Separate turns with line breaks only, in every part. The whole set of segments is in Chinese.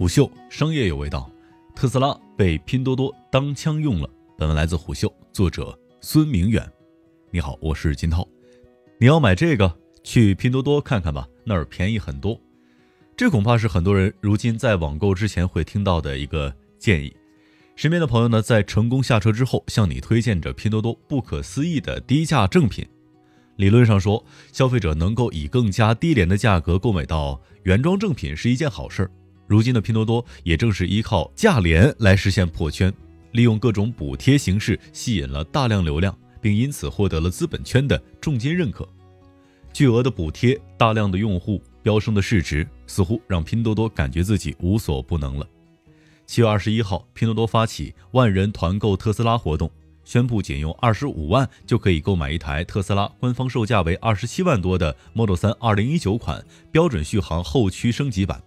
虎嗅商业有味道，特斯拉被拼多多当枪用了。本文来自虎嗅，作者孙明远。你好，我是金涛。你要买这个，去拼多多看看吧，那儿便宜很多。这恐怕是很多人如今在网购之前会听到的一个建议。身边的朋友呢，在成功下车之后，向你推荐着拼多多不可思议的低价正品。理论上说，消费者能够以更加低廉的价格购买到原装正品是一件好事儿。如今的拼多多也正是依靠价廉来实现破圈，利用各种补贴形式吸引了大量流量，并因此获得了资本圈的重金认可。巨额的补贴、大量的用户、飙升的市值，似乎让拼多多感觉自己无所不能了。七月二十一号，拼多多发起万人团购特斯拉活动，宣布仅用二十五万就可以购买一台特斯拉官方售价为二十七万多的 Model 3二零一九款标准续航后驱升级版。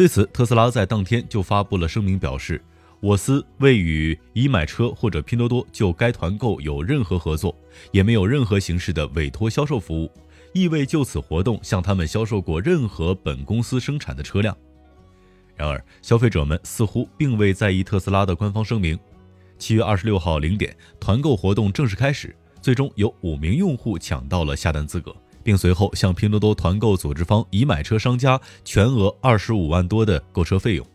对此，特斯拉在当天就发布了声明，表示我司未与已买车或者拼多多就该团购有任何合作，也没有任何形式的委托销售服务，亦未就此活动向他们销售过任何本公司生产的车辆。然而，消费者们似乎并未在意特斯拉的官方声明。七月二十六号零点，团购活动正式开始，最终有五名用户抢到了下单资格。并随后向拼多多团购组织方已买车商家全额二十五万多的购车费用。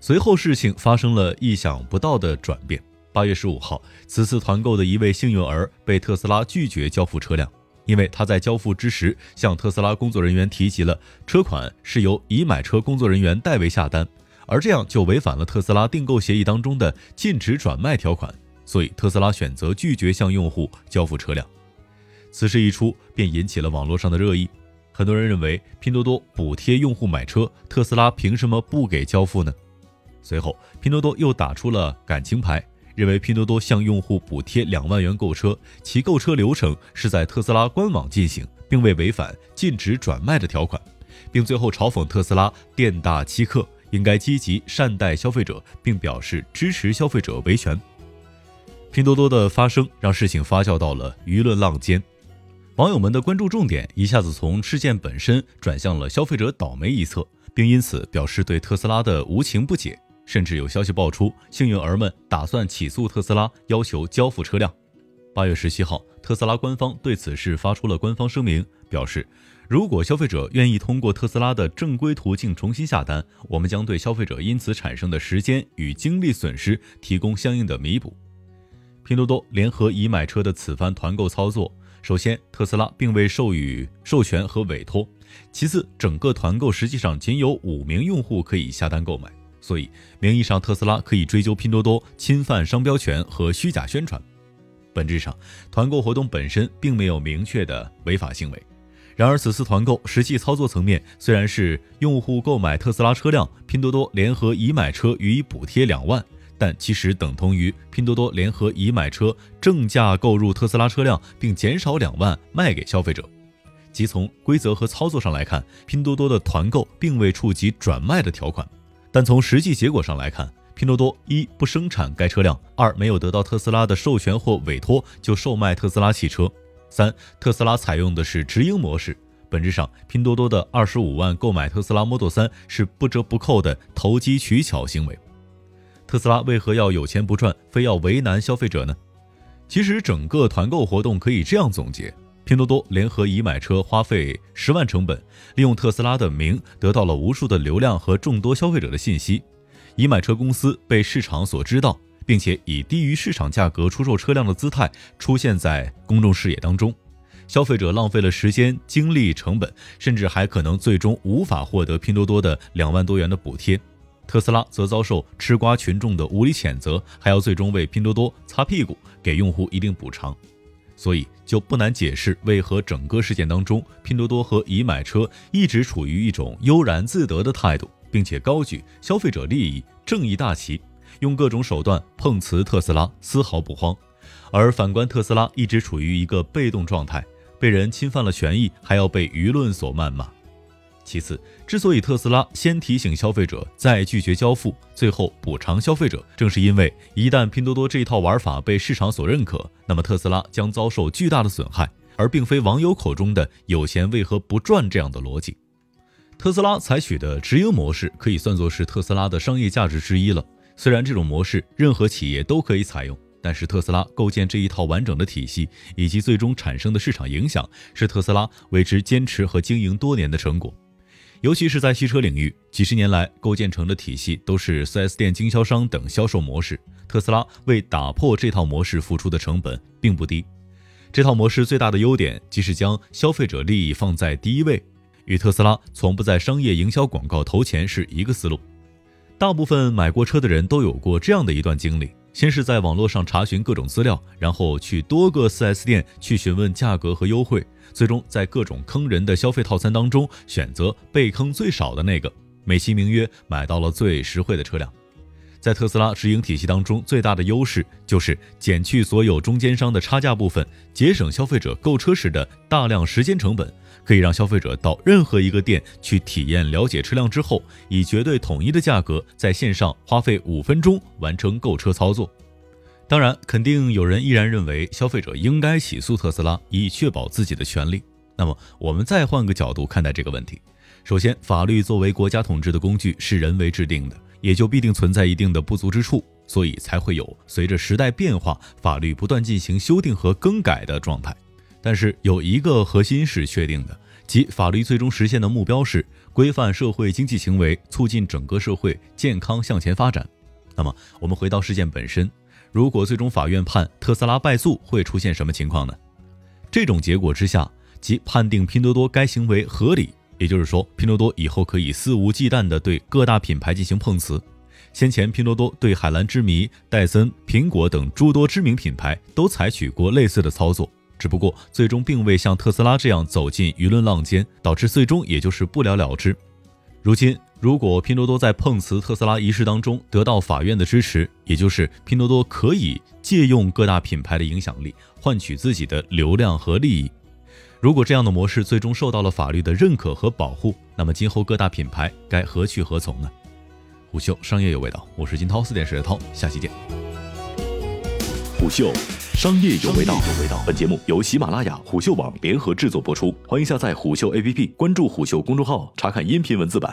随后事情发生了意想不到的转变。八月十五号，此次团购的一位幸运儿被特斯拉拒绝交付车辆，因为他在交付之时向特斯拉工作人员提及了车款是由已买车工作人员代为下单，而这样就违反了特斯拉订购协议当中的禁止转卖条款，所以特斯拉选择拒绝向用户交付车辆。此事一出，便引起了网络上的热议。很多人认为，拼多多补贴用户买车，特斯拉凭什么不给交付呢？随后，拼多多又打出了感情牌，认为拼多多向用户补贴两万元购车，其购车流程是在特斯拉官网进行，并未违反禁止转卖的条款，并最后嘲讽特斯拉店大欺客，应该积极善待消费者，并表示支持消费者维权。拼多多的发声让事情发酵到了舆论浪尖。网友们的关注重点一下子从事件本身转向了消费者倒霉一侧，并因此表示对特斯拉的无情不解，甚至有消息爆出，幸运儿们打算起诉特斯拉，要求交付车辆。八月十七号，特斯拉官方对此事发出了官方声明，表示如果消费者愿意通过特斯拉的正规途径重新下单，我们将对消费者因此产生的时间与精力损失提供相应的弥补。拼多多联合已买车的此番团购操作。首先，特斯拉并未授予授权和委托；其次，整个团购实际上仅有五名用户可以下单购买，所以名义上特斯拉可以追究拼多多侵犯商标权和虚假宣传。本质上，团购活动本身并没有明确的违法行为。然而，此次团购实际操作层面虽然是用户购买特斯拉车辆，拼多多联合已买车予以补贴两万。但其实等同于拼多多联合已买车正价购入特斯拉车辆，并减少两万卖给消费者。即从规则和操作上来看，拼多多的团购并未触及转卖的条款。但从实际结果上来看，拼多多一不生产该车辆，二没有得到特斯拉的授权或委托就售卖特斯拉汽车，三特斯拉采用的是直营模式。本质上，拼多多的二十五万购买特斯拉 Model 3是不折不扣的投机取巧行为。特斯拉为何要有钱不赚，非要为难消费者呢？其实整个团购活动可以这样总结：拼多多联合已买车花费十万成本，利用特斯拉的名得到了无数的流量和众多消费者的信息，已买车公司被市场所知道，并且以低于市场价格出售车辆的姿态出现在公众视野当中，消费者浪费了时间、精力、成本，甚至还可能最终无法获得拼多多的两万多元的补贴。特斯拉则遭受吃瓜群众的无理谴责，还要最终为拼多多擦屁股，给用户一定补偿，所以就不难解释为何整个事件当中，拼多多和已买车一直处于一种悠然自得的态度，并且高举消费者利益、正义大旗，用各种手段碰瓷特斯拉，丝毫不慌；而反观特斯拉一直处于一个被动状态，被人侵犯了权益，还要被舆论所谩骂。其次，之所以特斯拉先提醒消费者，再拒绝交付，最后补偿消费者，正是因为一旦拼多多这一套玩法被市场所认可，那么特斯拉将遭受巨大的损害，而并非网友口中的“有钱为何不赚”这样的逻辑。特斯拉采取的直营模式可以算作是特斯拉的商业价值之一了。虽然这种模式任何企业都可以采用，但是特斯拉构建这一套完整的体系以及最终产生的市场影响，是特斯拉为之坚持和经营多年的成果。尤其是在汽车领域，几十年来构建成的体系都是 4S 店经销商等销售模式。特斯拉为打破这套模式付出的成本并不低。这套模式最大的优点即是将消费者利益放在第一位。与特斯拉从不在商业营销广告投钱是一个思路。大部分买过车的人都有过这样的一段经历：先是在网络上查询各种资料，然后去多个 4S 店去询问价格和优惠，最终在各种坑人的消费套餐当中选择被坑最少的那个，美其名曰买到了最实惠的车辆。在特斯拉直营体系当中，最大的优势就是减去所有中间商的差价部分，节省消费者购车时的大量时间成本，可以让消费者到任何一个店去体验、了解车辆之后，以绝对统一的价格，在线上花费五分钟完成购车操作。当然，肯定有人依然认为消费者应该起诉特斯拉，以确保自己的权利。那么，我们再换个角度看待这个问题。首先，法律作为国家统治的工具，是人为制定的。也就必定存在一定的不足之处，所以才会有随着时代变化，法律不断进行修订和更改的状态。但是有一个核心是确定的，即法律最终实现的目标是规范社会经济行为，促进整个社会健康向前发展。那么我们回到事件本身，如果最终法院判特斯拉败诉，会出现什么情况呢？这种结果之下，即判定拼多多该行为合理。也就是说，拼多多以后可以肆无忌惮地对各大品牌进行碰瓷。先前，拼多多对海蓝之谜、戴森、苹果等诸多知名品牌都采取过类似的操作，只不过最终并未像特斯拉这样走进舆论浪尖，导致最终也就是不了了之。如今，如果拼多多在碰瓷特斯拉一事当中得到法院的支持，也就是拼多多可以借用各大品牌的影响力，换取自己的流量和利益。如果这样的模式最终受到了法律的认可和保护，那么今后各大品牌该何去何从呢？虎嗅商业有味道，我是金涛，四点水的涛，下期见。
虎嗅商业有味道，有味道。本节目由喜马拉雅、虎嗅网联合制作播出，欢迎下载虎嗅 APP，关注虎嗅公众号，查看音频文字版。